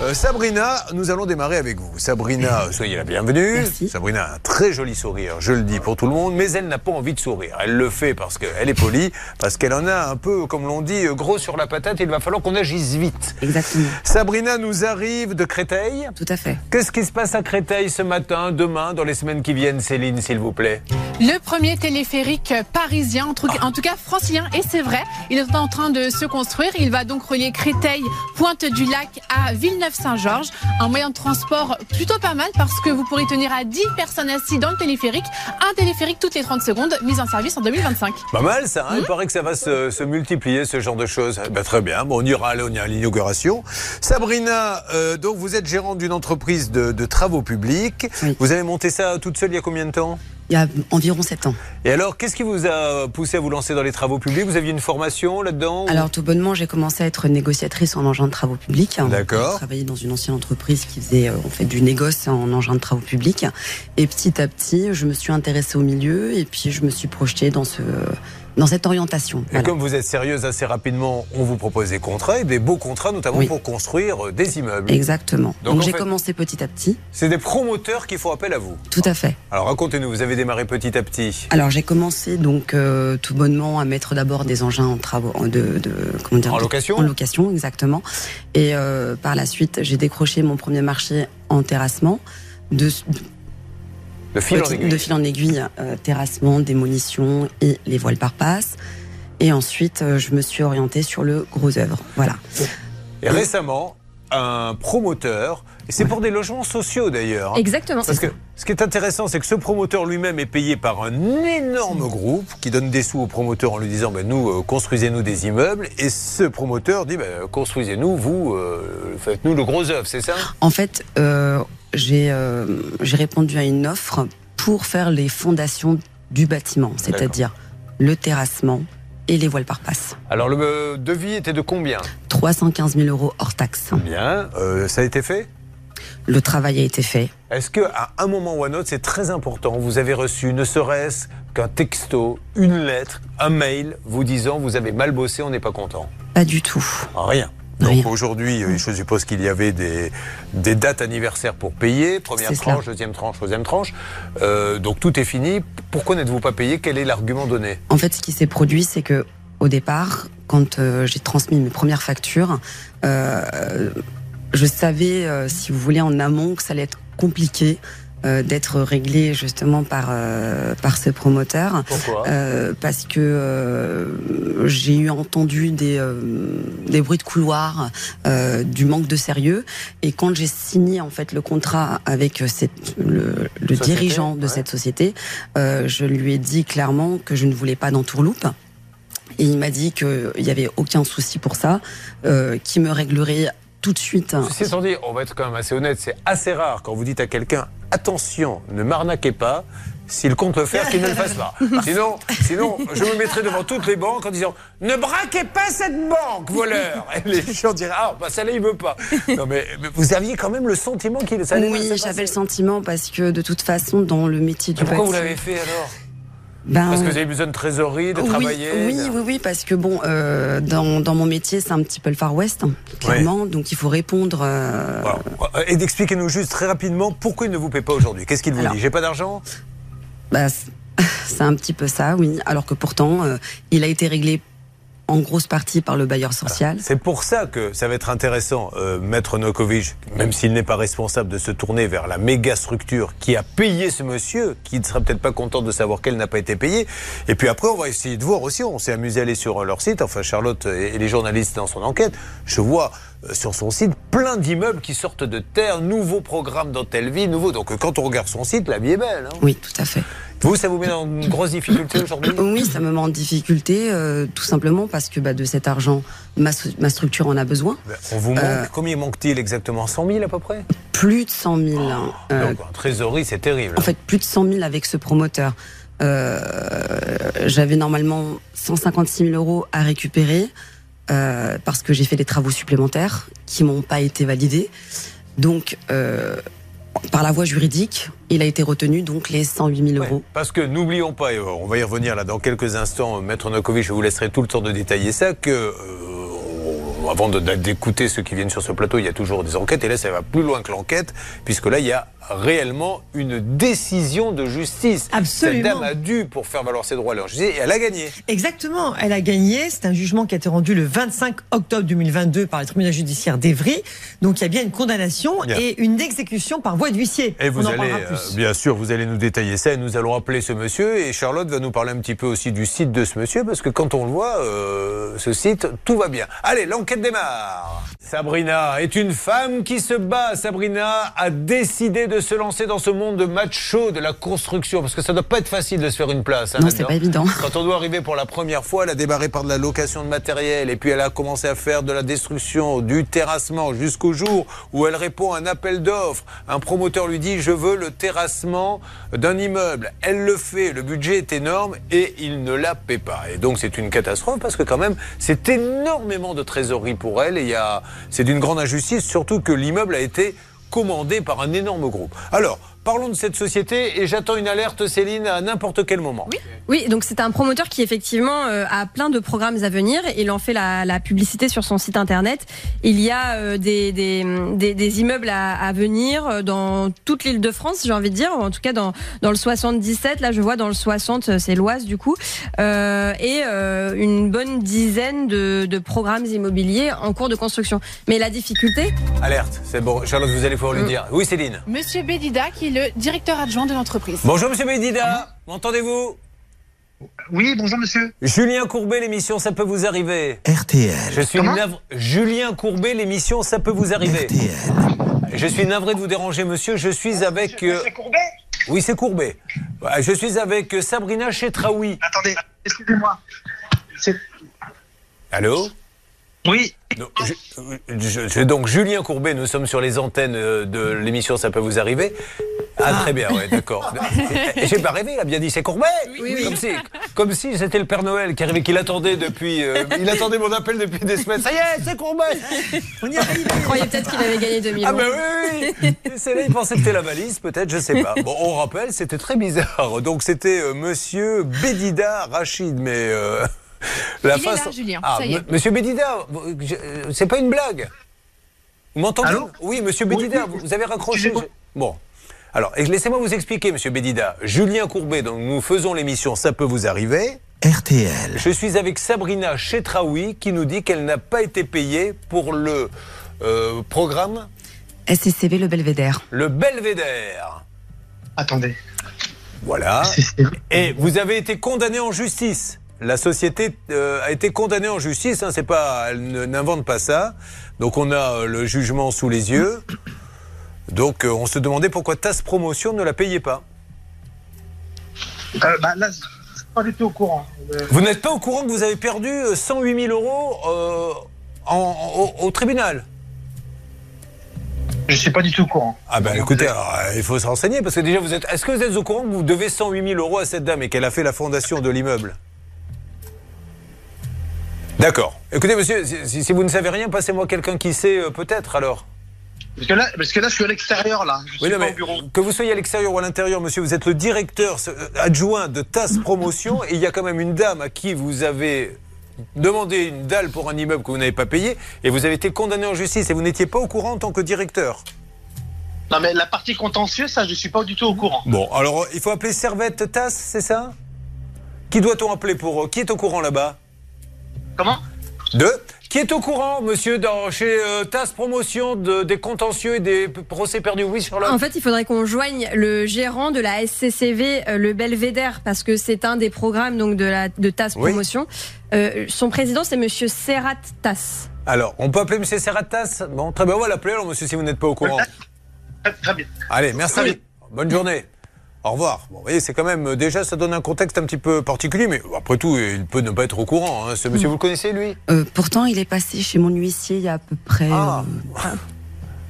Euh, Sabrina, nous allons démarrer avec vous. Sabrina, soyez la bienvenue. Merci. Sabrina a un très joli sourire, je le dis pour tout le monde, mais elle n'a pas envie de sourire. Elle le fait parce qu'elle est polie, parce qu'elle en a un peu, comme l'on dit, euh, gros sur la patate. Il va falloir qu'on agisse vite. Exactement. Sabrina nous arrive de Créteil. Tout à fait. Qu'est-ce qui se passe à Créteil ce matin, demain, dans les semaines qui viennent, Céline, s'il vous plaît? Le premier téléphérique parisien, en tout, en tout cas francilien, et c'est vrai, il est en train de se construire. Il va donc relier Créteil, Pointe du Lac à Villeneuve-Saint-Georges. Un moyen de transport plutôt pas mal parce que vous pourrez tenir à 10 personnes assises dans le téléphérique. Un téléphérique toutes les 30 secondes, mise en service en 2025. Pas mal ça, hein il paraît que ça va se, se multiplier ce genre de choses. Eh ben, très bien, bon, on ira on ira à l'inauguration. Sabrina, euh, donc vous êtes gérante d'une entreprise de, de travaux publics. Oui. Vous avez monté ça toute seule il y a combien de temps? Il y a environ 7 ans. Et alors, qu'est-ce qui vous a poussé à vous lancer dans les travaux publics? Vous aviez une formation là-dedans ou- Alors tout bonnement, j'ai commencé à être négociatrice en engin de travaux publics. D'accord. J'ai travaillé dans une ancienne entreprise qui faisait euh, en fait du négoce en engin de travaux publics. Et petit à petit, je me suis intéressée au milieu et puis je me suis projetée dans ce dans cette orientation. Et Voilà. comme vous êtes sérieuse assez rapidement, on vous propose des contrats, et des beaux contrats, notamment Oui. pour construire euh, des immeubles. Exactement. Donc, j'ai fait- commencé petit à petit. C'est des promoteurs qui font appel à vous. Tout à fait. Alors racontez-nous, vous avez démarré petit à petit. Alors j'ai commencé donc euh, tout bonnement à mettre d'abord des engins en travaux de, de comment dire En location en location exactement et euh, par la suite j'ai décroché mon premier marché en terrassement de, De fil en aiguille. de fil en aiguille euh, terrassement démolition et les voiles par passe et ensuite euh, je me suis orientée sur le gros œuvre voilà Et récemment, un promoteur, et c'est pour des logements sociaux d'ailleurs. hein. Exactement. Parce que ce qui est intéressant, c'est que ce promoteur lui-même est payé par un énorme groupe qui donne des sous au promoteur en lui disant ben, Nous, euh, construisez-nous des immeubles. Et ce promoteur dit ben, Construisez-nous, vous, euh, faites-nous le gros œuvre, c'est ça? En fait euh, j'ai euh, j'ai répondu à une offre pour faire les fondations du bâtiment c'est-à-dire le terrassement et les voiles par passe Alors, le euh, devis était de combien? 315 000 euros hors taxe. Bien, euh, ça a été fait? Le travail a été fait. Est-ce qu'à un moment ou un autre, c'est très important, vous avez reçu ne serait-ce qu'un texto, une lettre, un mail vous disant Vous avez mal bossé, on n'est pas content? Pas du tout. Rien. Donc aujourd'hui, euh, je suppose qu'il y avait des, des dates anniversaires pour payer. Première tranche, cela. deuxième tranche, troisième tranche. Euh, donc tout est fini. Pourquoi n'êtes-vous pas payé? Quel est l'argument donné? En fait, ce qui s'est produit, c'est que au départ, quand euh, j'ai transmis mes premières factures, euh, je savais, euh, si vous voulez, en amont que ça allait être compliqué euh, d'être réglé justement par euh, par ce promoteur. Pourquoi? Euh, parce que euh, j'ai eu entendu des, des bruits de couloir, du manque de sérieux. Et quand j'ai signé en fait le contrat avec cette, le, le Société, dirigeant de ouais. cette société, je lui ai dit clairement que je ne voulais pas d'entourloupe. Et il m'a dit qu'il n'y avait aucun souci pour ça, euh, qu'il me réglerait tout de suite. Dit, on va être quand même assez honnête, c'est assez rare quand vous dites à quelqu'un attention, ne m'arnaquez pas. S'il compte le faire, qu'il ne le fasse pas. Sinon, sinon, je me mettrai devant toutes les banques en disant Ne braquez pas cette banque, voleur Et les gens diraient Ah, bah celle-là, il veut pas. Non, mais, mais vous aviez quand même le sentiment qu'il ça Oui, j'avais le sentiment parce que de toute façon, dans le métier du Pourquoi vous l'avez fait alors? Ben, Parce que vous avez besoin de trésorerie, de oui, travailler Oui, de- oui, oui, parce que bon, euh, dans, dans mon métier, c'est un petit peu le Far West, hein, clairement. Donc il faut répondre. euh, Voilà. Et d'expliquez-nous juste très rapidement pourquoi il ne vous paie pas aujourd'hui. Qu'est-ce qu'il vous Alors. dit J'ai pas d'argent? Bah, c'est- c'est un petit peu ça, oui. Alors que pourtant, euh, il a été réglé en grosse partie par le bailleur social. C'est pour ça que ça va être intéressant, euh, Maître Nokovic, même s'il n'est pas responsable de se tourner vers la méga structure qui a payé ce monsieur, qui ne sera peut-être pas content de savoir qu'elle n'a pas été payée. Et puis après, on va essayer de voir aussi, on s'est amusé à aller sur leur site, enfin Charlotte et les journalistes dans son enquête, je vois euh, sur son site plein d'immeubles qui sortent de terre, nouveaux programmes dans telle vie, nouveaux. Donc euh, quand on regarde son site, la vie est belle. hein. Oui, tout à fait. Vous, ça vous met dans une grosse difficulté aujourd'hui? Oui, ça me met en difficulté, euh, tout simplement parce que bah, de cet argent, ma, stru- ma structure en a besoin. Ben, On vous manque, Euh, combien manque-t-il exactement? 100 000 à peu près? Plus de 100 000. hein. Euh, Donc en trésorerie, c'est terrible. En fait, plus de 100 000 avec ce promoteur. J'avais normalement 156 000 euros à récupérer parce que j'ai fait des travaux supplémentaires qui m'ont pas été validés. Donc, par la voie juridique, il a été retenu donc les 108 000 Ouais, euros. parce que n'oublions pas, et on va y revenir là dans quelques instants, Maître Nokovic, je vous laisserai tout le temps de détailler ça, que euh, avant d'écouter ceux qui viennent sur ce plateau, il y a toujours des enquêtes. Et là, ça va plus loin que l'enquête, puisque là, il y a réellement une décision de justice. Absolument. Cette dame a dû pour faire valoir ses droits à leur justice et elle a gagné. Exactement, elle a gagné. C'est un jugement qui a été rendu le 25 octobre 2022 par le tribunal judiciaire d'Evry. Donc il y a bien une condamnation et une exécution par voie d'huissier. Et vous allez, euh, bien sûr, vous allez nous détailler ça et nous allons appeler ce monsieur. Et Charlotte va nous parler un petit peu aussi du site de ce monsieur parce que quand on le voit, euh, ce site, tout va bien. Allez, l'enquête démarre. Sabrina est une femme qui se bat. Sabrina a décidé de se lancer dans ce monde de macho, de la construction, parce que ça doit pas être facile de se faire une place. Hein, non, c'est pas évident. Quand on doit arriver pour la première fois, elle a démarré par de la location de matériel, et puis elle a commencé à faire de la destruction, du terrassement, jusqu'au jour où elle répond à un appel d'offres. Un promoteur lui dit je veux le terrassement d'un immeuble. Elle le fait, le budget est énorme et il ne la paie pas. Et donc c'est une catastrophe parce que quand même c'est énormément de trésorerie pour elle et il y a, c'est d'une grande injustice, surtout que l'immeuble a été commandé par un énorme groupe. Alors, Parlons de cette société et j'attends une alerte, Céline, à n'importe quel moment. Oui, oui donc c'est un promoteur qui effectivement euh, a plein de programmes à venir. Il en fait la, publicité sur son site internet. Il y a euh, des, des, immeubles à, venir euh, dans toute l'île de France, j'ai envie de dire, en tout cas dans, dans le 77. Là, je vois dans le 60, c'est l'Oise du coup, et une bonne dizaine de, de, programmes immobiliers en cours de construction. Mais la difficulté Alerte, c'est bon. Charlotte, vous allez pouvoir lui dire. Oui, Céline. Monsieur Bédida, qui le directeur adjoint de l'entreprise. Bonjour Monsieur Bédida, m'entendez-vous? Oui, bonjour monsieur. Julien Courbet, l'émission Ça peut vous arriver. RTL. Je suis Julien Courbet, l'émission Ça peut vous arriver. RTL. Je suis navré de vous déranger monsieur, je suis avec... C'est euh, Courbet? Oui, c'est Courbet. Je suis avec euh, Sabrina Chetraoui. Attendez, excusez-moi. Allô? Oui. je, donc Julien Courbet, nous sommes sur les antennes euh, de l'émission Ça peut vous arriver. Ah, très bien, ouais, d'accord. J'ai pas rêvé, il a bien dit c'est Courbet. Oui, Comme si, comme si c'était le Père Noël qui arrivait, qu'il attendait depuis, euh, il attendait mon appel depuis des semaines. Ça y est, c'est Courbet. On y arrive. Il croyait peut-être qu'il avait gagné 2000 Ah ben oui, oui. C'est là, il pensait que c'était la valise, peut-être, je sais pas. Bon, on rappelle, c'était très bizarre. Donc c'était euh, Monsieur Bédida Rachid, mais. La Il est là, Julien. Ah, Monsieur Bédida, euh, c'est pas une blague. Vous m'entendez Oui, Monsieur Bédida, vous avez raccroché. Bon. Alors, laissez-moi vous expliquer, Monsieur Bédida. Julien Courbet, donc nous faisons l'émission Ça peut vous arriver. RTL. Je suis avec Sabrina Chetraoui qui nous dit qu'elle n'a pas été payée pour le euh, programme SCCV Le Belvédère. Le Belvédère. Attendez. Voilà. Et vous avez été condamné en justice la société euh, a été condamnée en justice. Hein, c'est pas, elle n'invente pas ça. Donc on a euh, le jugement sous les yeux. Donc euh, on se demandait pourquoi TAS Promotion ne la payait pas. bah, là, je suis pas du tout au courant. Vous n'êtes pas au courant que vous avez perdu 108 000 euros au, tribunal? Je ne suis pas du tout au courant. Ah ben écoutez, il faut se renseigner parce que déjà vous êtes. Est-ce que vous êtes au courant que vous devez 108 000 euros à cette dame et qu'elle a fait la fondation de l'immeuble? D'accord. Écoutez, monsieur, si, vous ne savez rien, passez-moi quelqu'un qui sait euh, peut-être alors. Parce que, là, parce que là, je suis à l'extérieur, là. oui, non, mais Que vous soyez à l'extérieur ou à l'intérieur, monsieur, vous êtes le directeur euh, adjoint de TAS Promotion et il y a quand même une dame à qui vous avez demandé une dalle pour un immeuble que vous n'avez pas payé et vous avez été condamné en justice et vous n'étiez pas au courant en tant que directeur. Non, mais la partie contentieuse, ça, je ne suis pas du tout au courant. Bon, alors il faut appeler Servette TAS, c'est ça? Qui doit-on appeler pour. Euh, qui est au courant là-bas? Comment Deux. Qui est au courant, monsieur, dans, chez euh, TAS Promotion de, des contentieux et des procès perdus? Oui, Charlotte En fait, il faudrait qu'on joigne le gérant de la SCCV, euh, le Belvédère, parce que c'est un des programmes donc, de, la, de TAS Promotion. Euh, son président, c'est monsieur Serrat TAS. Alors, on peut appeler monsieur Serrat TAS Bon, très bien, on va l'appeler alors, monsieur, si vous n'êtes pas au courant. Très bien. Allez, merci. Bonne journée. Au revoir. Bon, vous voyez, c'est quand même euh, déjà ça donne un contexte un petit peu particulier, mais après tout, il peut ne pas être au courant. Hein. Ce monsieur, mm. vous le connaissez lui? Euh, Pourtant, il est passé chez mon huissier il y a à peu près. Ah. Euh,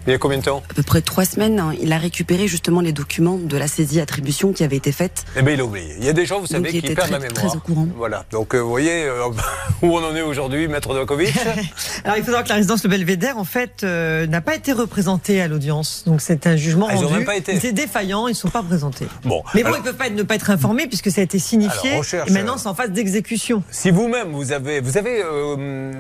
Il y a combien de temps À peu près trois semaines. hein. Il a récupéré justement les documents de la saisie attribution qui avait été faite. Eh bien, il a oublié. Il y a des gens, vous savez, qui perdent très- la mémoire. très au courant. Voilà. Donc, euh, vous voyez euh, où on en est aujourd'hui, Maître Novakovic Alors il faut savoir que la résidence Le Belvédère, en fait, euh, n'a pas été représentée à l'audience. Donc c'est un jugement Ah, ils ont rendu. même pas été. C'est défaillant, ils ne sont pas présentés. Bon. Mais bon, alors, ils peuvent pas être- ne pas être informés puisque ça a été signifié. Alors, recherche, et maintenant, c'est en phase d'exécution. si vous-même, vous avez, vous avez euh, euh,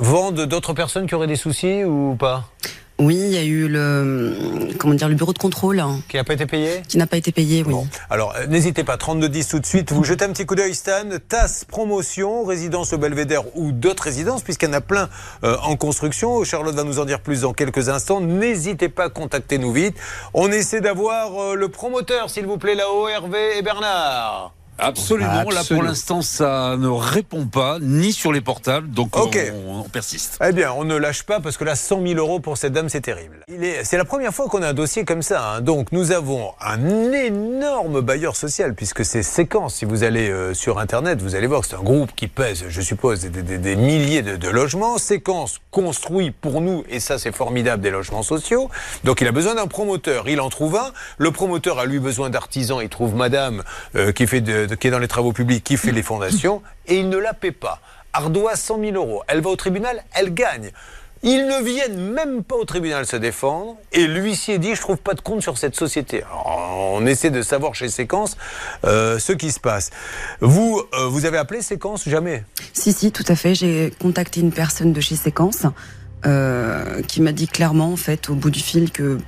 vent de- d'autres personnes qui auraient des soucis ou pas? Oui, il y a eu le, comment dire, le bureau de contrôle Qui n'a pas été payé qui n'a pas été payé. Oui. Bon, alors euh, n'hésitez pas, 3210 tout de suite, vous jetez un petit coup d'œil Stan, TAS Promotion, résidence au Belvédère ou d'autres résidences, puisqu'il y en a plein euh, en construction. Charlotte va nous en dire plus dans quelques instants. N'hésitez pas, contactez-nous vite. On essaie d'avoir euh, le promoteur, s'il vous plaît, là-haut, Hervé et Bernard. Absolument. Là, pour l'instant, ça ne répond pas, ni sur les portables. Donc, on, on persiste. Eh bien, on ne lâche pas parce que là, 100 000 euros pour cette dame, c'est terrible. C'est la première fois qu'on a un dossier comme ça. hein. Donc, nous avons un énorme bailleur social puisque c'est séquence. Si vous allez euh, sur Internet, vous allez voir que c'est un groupe qui pèse, je suppose, des, des- des milliers de, de logements. Séquence construit pour nous, et ça, c'est formidable, des logements sociaux. Donc, il a besoin d'un promoteur. Il en trouve un. Le promoteur a lui besoin d'artisans. Il trouve madame euh, qui, fait de- qui est dans les travaux publics, qui fait les fondations, et il ne la paie pas. Ardoise 100 000 euros. Elle va au tribunal, elle gagne. Ils ne viennent même pas au tribunal se défendre et l'huissier dit je trouve pas de compte sur cette société. Alors, on essaie de savoir chez Séquence euh, ce qui se passe. Vous, euh, vous avez appelé Séquence jamais? Si, si, tout à fait. J'ai contacté une personne de chez Séquence euh, qui m'a dit clairement, en fait, au bout du fil, que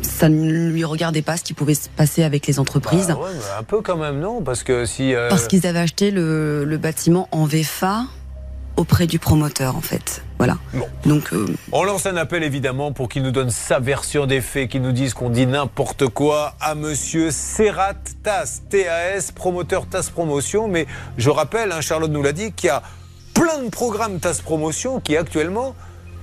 ça ne lui regardait pas ce qui pouvait se passer avec les entreprises. Bah ouais, Un peu quand même non? Parce que si euh, Parce qu'ils avaient acheté le, le bâtiment en VFA auprès du promoteur, en fait. Voilà. Bon. Donc, euh, On lance un appel évidemment pour qu'il nous donne sa version des faits, qu'il nous dise qu'on dit n'importe quoi à monsieur Serrat TAS, TAS, promoteur TAS Promotion. Mais je rappelle, hein, Charlotte nous l'a dit, qu'il y a plein de programmes TAS Promotion qui actuellement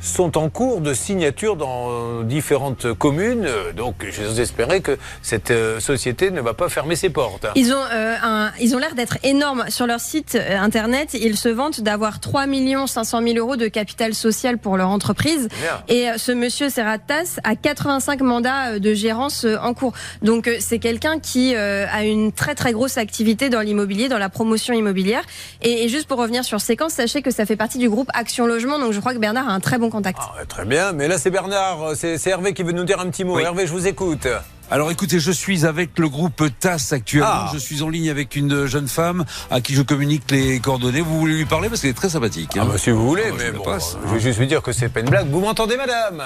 sont en cours de signature dans différentes communes. Euh, Donc j'ose espérer que cette euh, société ne va pas fermer ses portes. Ils ont, euh, un- ils ont l'air d'être énormes sur leur site euh, internet. Ils se vantent d'avoir 3 500 000 euros de capital social pour leur entreprise. Bien. Et euh, ce monsieur Serratas a 85 mandats euh, de gérance euh, en cours. Donc euh, c'est quelqu'un qui euh, a une très très grosse activité dans l'immobilier, dans la promotion immobilière. Et, et juste pour revenir sur séquence, sachez que ça fait partie du groupe Action Logement. Donc je crois que Bernard a un très bon contact. Ah, très bien, mais là c'est Bernard, c'est c'est Hervé qui veut nous dire un petit mot. Oui. Hervé, je vous écoute. Alors écoutez, je suis avec le groupe TAS actuellement. Ah. Je suis en ligne avec une jeune femme à qui je communique les coordonnées. Vous voulez lui parler parce qu'elle est très sympathique. Ah hein. bah, si vous voulez, Ah, bah, je mais le bon, passe, je vais juste vous dire que c'est pas une blague. Vous m'entendez, madame?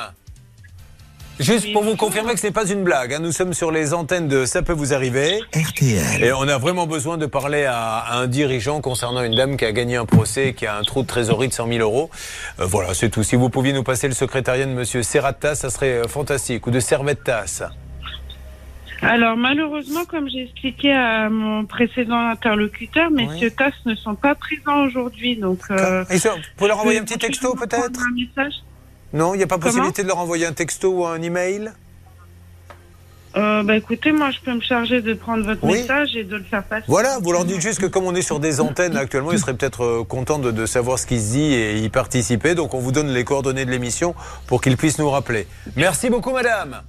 Juste pour vous confirmer que ce n'est pas une blague. hein. Nous sommes sur les antennes de Ça peut vous arriver. RTL. Et on a vraiment besoin de parler à, un dirigeant concernant une dame qui a gagné un procès, qui a un trou de trésorerie de 100 000 euros. Euh, voilà, c'est tout. Si vous pouviez nous passer le secrétariat de Monsieur Serratas, ça serait euh, fantastique. Ou de Servettas. Alors malheureusement, comme j'ai expliqué à mon précédent interlocuteur, messieurs TAS ne sont pas présents aujourd'hui. Donc, euh, Et ça, vous pouvez leur envoyer un petit texto peut-être un message. Non, il n'y a pas Comment possibilité de leur envoyer un texto ou un email? Euh, bah écoutez, moi je peux me charger de prendre votre Oui. message et de le faire passer. Voilà, vous leur dites juste que comme on est sur des antennes actuellement, ils seraient peut-être euh, contents de, de savoir ce qui se dit et y participer. Donc on vous donne les coordonnées de l'émission pour qu'ils puissent nous rappeler. Merci beaucoup, madame.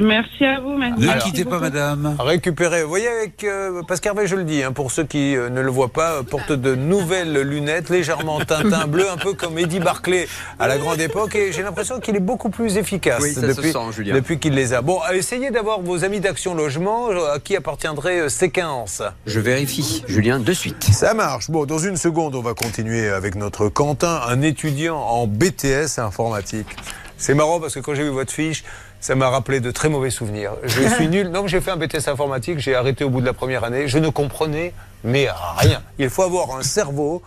Merci à vous. merci. Ne quittez pas, madame. Récupérer, vous voyez, avec euh, Pascal Hervé, je le dis, hein, pour ceux qui euh, ne le voient pas, euh, porte de nouvelles lunettes, légèrement Tintin bleu, un peu comme Eddie Barclay à la grande époque. Et j'ai l'impression qu'il est beaucoup plus efficace Oui, se depuis, depuis qu'il les a. Bon, essayez d'avoir vos amis d'Action Logement, à qui appartiendrait euh, Séquence. Je vérifie, Julien, de suite. Ça marche. Bon, dans une seconde, on va continuer avec notre Quentin, un étudiant en BTS informatique. C'est marrant parce que quand j'ai vu votre fiche, ça m'a rappelé de très mauvais souvenirs. Je suis nul. Mais j'ai fait un BTS informatique, j'ai arrêté au bout de la première année. Je ne comprenais mais rien. Il faut avoir un cerveau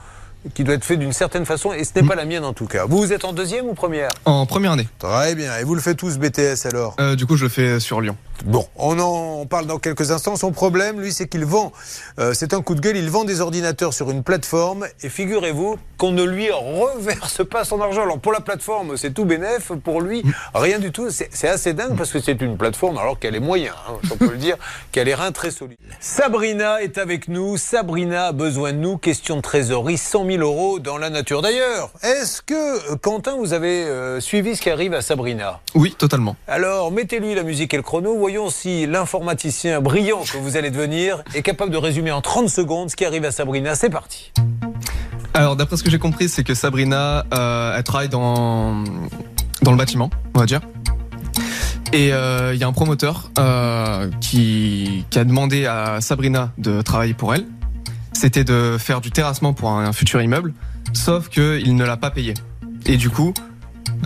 qui doit être fait d'une certaine façon et ce n'est pas la mienne en tout cas. Vous, vous êtes en deuxième ou première En première année. Très bien. Et vous le faites tous BTS alors Euh, du coup, je le fais sur Lyon. Bon, on en parle dans quelques instants. Son problème, lui, c'est qu'il vend, euh, c'est un coup de gueule, il vend des ordinateurs sur une plateforme et figurez-vous qu'on ne lui reverse pas son argent. Alors pour la plateforme, c'est tout bénef, pour lui, rien du tout. C'est assez dingue parce que c'est une plateforme, alors qu'elle est moyen, hein, on peut le dire, qu'elle est rein très solide. Sabrina est avec nous. Sabrina a besoin de nous. Question de trésorerie, 100 000 euros dans la nature. D'ailleurs, est-ce que, euh, Quentin, vous avez euh, suivi ce qui arrive à Sabrina? Oui, totalement. Alors, mettez-lui la musique et le chrono. Voyons si l'informaticien brillant que vous allez devenir est capable de résumer en 30 secondes ce qui arrive à Sabrina. C'est parti. Alors, d'après ce que j'ai compris, c'est que Sabrina, euh, elle travaille dans, dans le bâtiment, on va dire. Et euh, il y a un promoteur euh, qui, qui a demandé à Sabrina de travailler pour elle. C'était de faire du terrassement pour un, un futur immeuble, sauf qu'il ne l'a pas payé. Et du coup,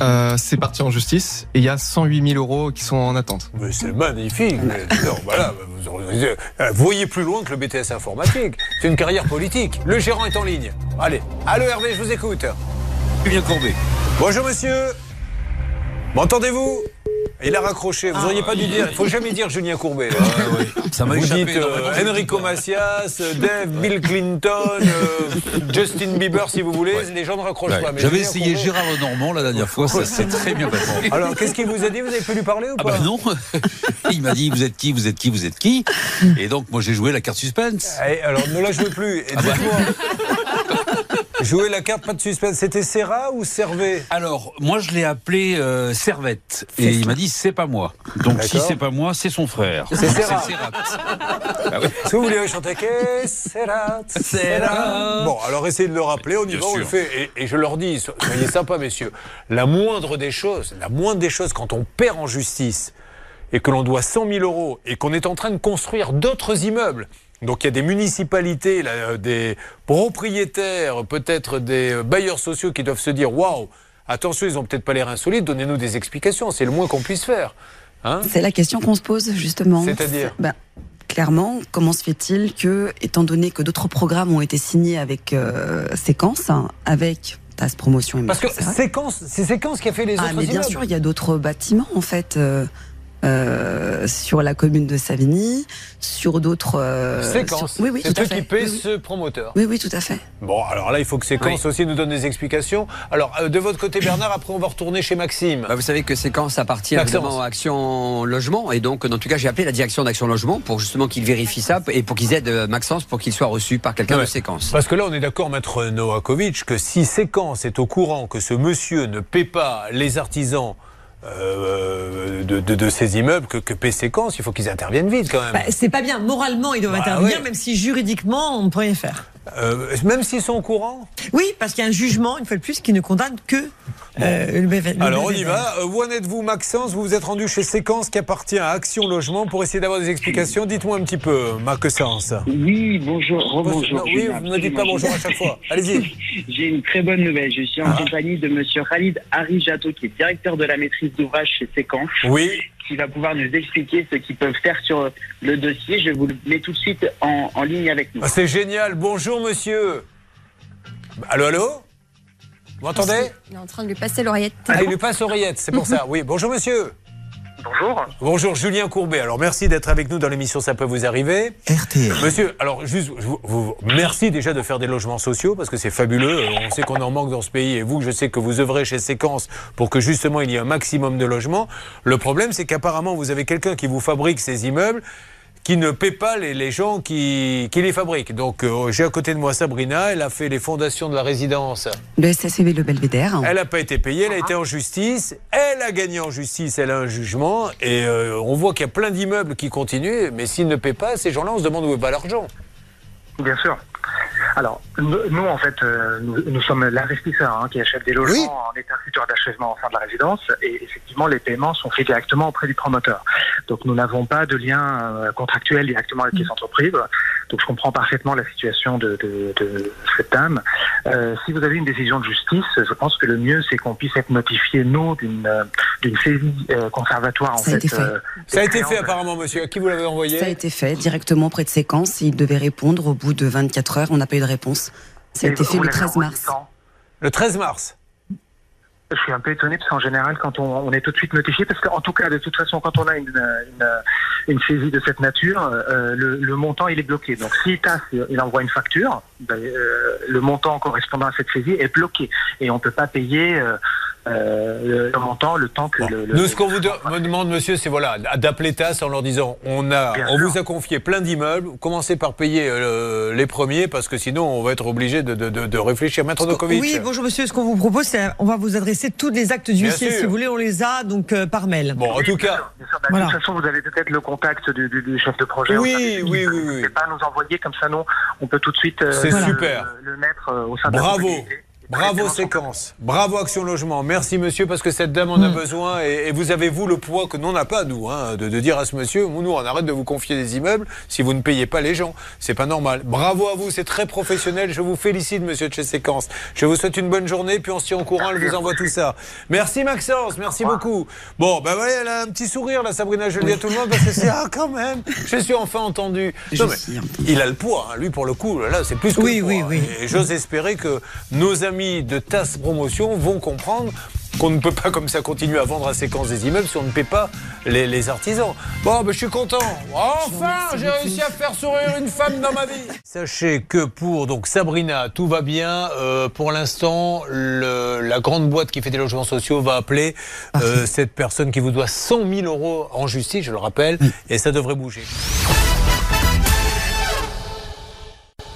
euh, c'est parti en justice et il y a 108 000 euros qui sont en attente. Mais c'est magnifique. Mais non, voilà, vous, aurez- euh, vous voyez plus loin que le BTS informatique. C'est une carrière politique. Le gérant est en ligne. Allez, allô Hervé, je vous écoute. Julien Courbet. Bonjour monsieur. M'entendez-vous? Il a raccroché. Vous auriez pas dû dire. Il faut jamais dire Julien Courbet. Ça m'a Vous échappé. dites euh. Enrico Macias, euh, Dave, Bill Clinton, euh, Justin Bieber si vous voulez. Les gens ne raccrochent Ouais. pas. mais J'avais Julien essayé Courbet- Gérard Lenormand la dernière fois, ça s'est très bien passé. Alors, qu'est-ce qu'il vous a dit Vous avez pu lui parler ou Ah pas bah non Il m'a dit vous êtes qui, vous êtes qui, vous êtes qui? Et donc moi j'ai joué la carte suspense. Eh, alors, ne la jouez plus. Et Ah bah. Jouer la carte, pas de suspense. C'était Serra ou Servet Alors moi je l'ai appelé euh, Servette et il m'a dit c'est pas moi. Donc si c'est pas moi, c'est son frère. C'est Serra. Serrat. Est-ce que vous voulez chanter Que Serra, Serra Bon, alors essayez de le rappeler, on y Bien va, on le fait. Et, et je leur dis, so- soyez sympas, messieurs. La moindre des choses, la moindre des choses, quand on perd en justice et que l'on doit 100 000 euros et qu'on est en train de construire d'autres immeubles. Donc il y a des municipalités, là, euh, des propriétaires, peut-être des euh, bailleurs sociaux qui doivent se dire waouh, attention, ils ont peut-être pas l'air insolites, donnez-nous des explications, c'est le moins qu'on puisse faire. Hein C'est la question qu'on se pose justement. C'est-à-dire Ben, Clairement, comment se fait-il que, étant donné que d'autres programmes ont été signés avec euh, Séquence, hein, avec TAS Promotion et Parce que séquence, c'est séquence qui a fait les Ah, autres mais bien immeubles. sûr, il y a d'autres bâtiments en fait. euh, euh, sur la commune de Savigny, sur d'autres. euh, Séquence. sur- Oui, oui, c'est tout à eux fait. qui paient Oui, oui. ce promoteur. Oui, oui, tout à fait. Bon, alors là, il faut que Séquence aussi nous donne des explications. Alors, euh, de votre côté, Bernard, après, on va retourner chez Maxime. Bah, vous savez que Séquence appartient évidemment à Action Logement et donc en tout cas j'ai appelé la direction d'Action Logement pour justement qu'ils vérifient ça et pour qu'ils aident euh, Maxence pour qu'il soit reçu par quelqu'un Ouais. de Séquence. Parce que là, on est d'accord, maître Novakovic, que si Séquence est au courant que ce monsieur ne paie pas les artisans euh, de, de- de ces immeubles, que, que il faut qu'ils interviennent vite quand même. Bah, c'est pas bien. Moralement, ils doivent Bah, intervenir, ouais. même si juridiquement, on ne peut rien faire. Euh, même s'ils sont au courant Oui, parce qu'il y a un jugement, une fois de plus, qui ne condamne que euh, le BV. le Alors on y va. Euh, Où en êtes-vous, Maxence Vous vous êtes rendu chez Séquence qui appartient à Action Logement pour essayer d'avoir des explications. Dites-moi un petit peu, Maxence. Oui, bonjour, rebonjour. Oui, vous ne me dites pas bonjour à chaque fois. Allez-y. J'ai une très bonne nouvelle. Je suis en Ah. compagnie de Monsieur Khalid Arijato, qui est directeur de la maîtrise d'ouvrage chez Séquence, Oui. Qui va pouvoir nous expliquer ce qu'ils peuvent faire sur le dossier. Je vous le mets tout de suite en, en ligne avec nous. Ah, C'est génial. Bonjour, monsieur. Allô, allô Vous m'entendez Il est en train de lui passer l'oreillette. Allez, il lui passe l'oreillette, c'est pour ça. Oui, bonjour, monsieur. Bonjour. Bonjour, Julien Courbet. Alors, merci d'être avec nous dans l'émission Ça peut vous arriver. RTL. Monsieur, alors juste, je vous, vous- merci déjà de faire des logements sociaux parce que c'est fabuleux. On sait qu'on en manque dans ce pays et vous, je sais que vous œuvrez chez Séquence pour que justement il y ait un maximum de logements. Le problème, c'est qu'apparemment vous avez quelqu'un qui vous fabrique ces immeubles qui ne paie pas les, les gens qui, qui les fabriquent. Donc euh, j'ai à côté de moi Sabrina, elle a fait les fondations de la résidence. Le SSV Le Belvédère. Elle n'a pas été payée, elle a été en justice, elle a gagné en justice, elle a un jugement, et euh, on voit qu'il y a plein d'immeubles qui continuent, mais s'ils ne paient pas, ces gens-là, on se demande où est pas l'argent. Bien sûr. Alors, nous, nous, en fait, euh, nous, nous sommes l'investisseur hein, qui achète des logements en état futur d'achèvement en fin de la résidence et effectivement, les paiements sont faits directement auprès du promoteur. Donc, nous n'avons pas de lien euh, contractuel directement avec les entreprises. Donc, je comprends parfaitement la situation de, de, de cette dame. Euh, si vous avez une décision de justice, je pense que le mieux, c'est qu'on puisse être notifié, nous, d'une euh, d'une saisie euh, conservatoire. En Ça a été fait. euh, Ça a été fait apparemment, monsieur. À qui vous l'avez envoyé Ça a été fait directement auprès de Séquence. Il devait répondre au bout de 24 heures. On n'a pas eu de réponse. Ça a Et été fait le l'avez 13 envoyé mars. Le 13 mars. Je suis un peu étonné parce qu'en général, quand on, on est tout de suite notifié, parce qu'en tout cas, de toute façon, quand on a une, une, une saisie de cette nature, euh, le, le montant il est bloqué. Donc si TAS il envoie une facture, ben, euh, le montant correspondant à cette saisie est bloqué et on peut pas payer. euh, euh, le montant, le temps que le, le- Nous, ce qu'on vous de- me demande, monsieur, c'est voilà, d'appeler TAS en leur disant on, a, Bien on sûr. vous a confié plein d'immeubles, commencez par payer euh, les premiers, parce que sinon, on va être obligé de, de, de, de réfléchir. Maître Oui, bonjour monsieur. Ce qu'on vous propose, c'est on va vous adresser tous les actes d'huissier. Si vous voulez, on les a donc euh, par mail. Bon, en tout cas, Bien sûr, bah, Voilà. De toute façon, vous avez peut-être le contact du, du- du chef de projet. Oui, oui, oui, oui. N'hésitez pas à nous envoyer comme ça, nous, on peut tout de suite euh, C'est le- super. Le, le mettre euh, au sein de la bravo. Bravo séquence, bravo Action Logement, merci monsieur parce que cette dame en a Mm. besoin. Et, et vous avez vous le poids que nous n'a pas nous, hein, de, de dire à ce monsieur, nous on arrête de vous confier des immeubles si vous ne payez pas les gens, c'est pas normal. Bravo à vous, c'est très professionnel, je vous félicite monsieur de chez Séquence, je vous souhaite une bonne journée puis on se tient au courant, elle vous envoie tout ça. Merci Maxence, merci beaucoup. Bon ben voilà, elle a un petit sourire là Sabrina, je le dis à tout le monde parce que c'est ah quand même, je suis enfin entendu. Non, mais il a le poids, hein, lui pour le coup là c'est plus que Oui, le oui, oui. Et j'ose espérer que nos amis de TAS Promotion vont comprendre qu'on ne peut pas comme ça continuer à vendre à séquence des immeubles si on ne paie pas les, les artisans. Bon, ben, je suis content. Enfin, j'ai réussi à faire sourire une femme dans ma vie. Sachez que pour donc Sabrina, tout va bien. Euh, pour l'instant, la grande boîte qui fait des logements sociaux va appeler euh, cette personne qui vous doit 100 000 euros en justice, je le rappelle, et ça devrait bouger.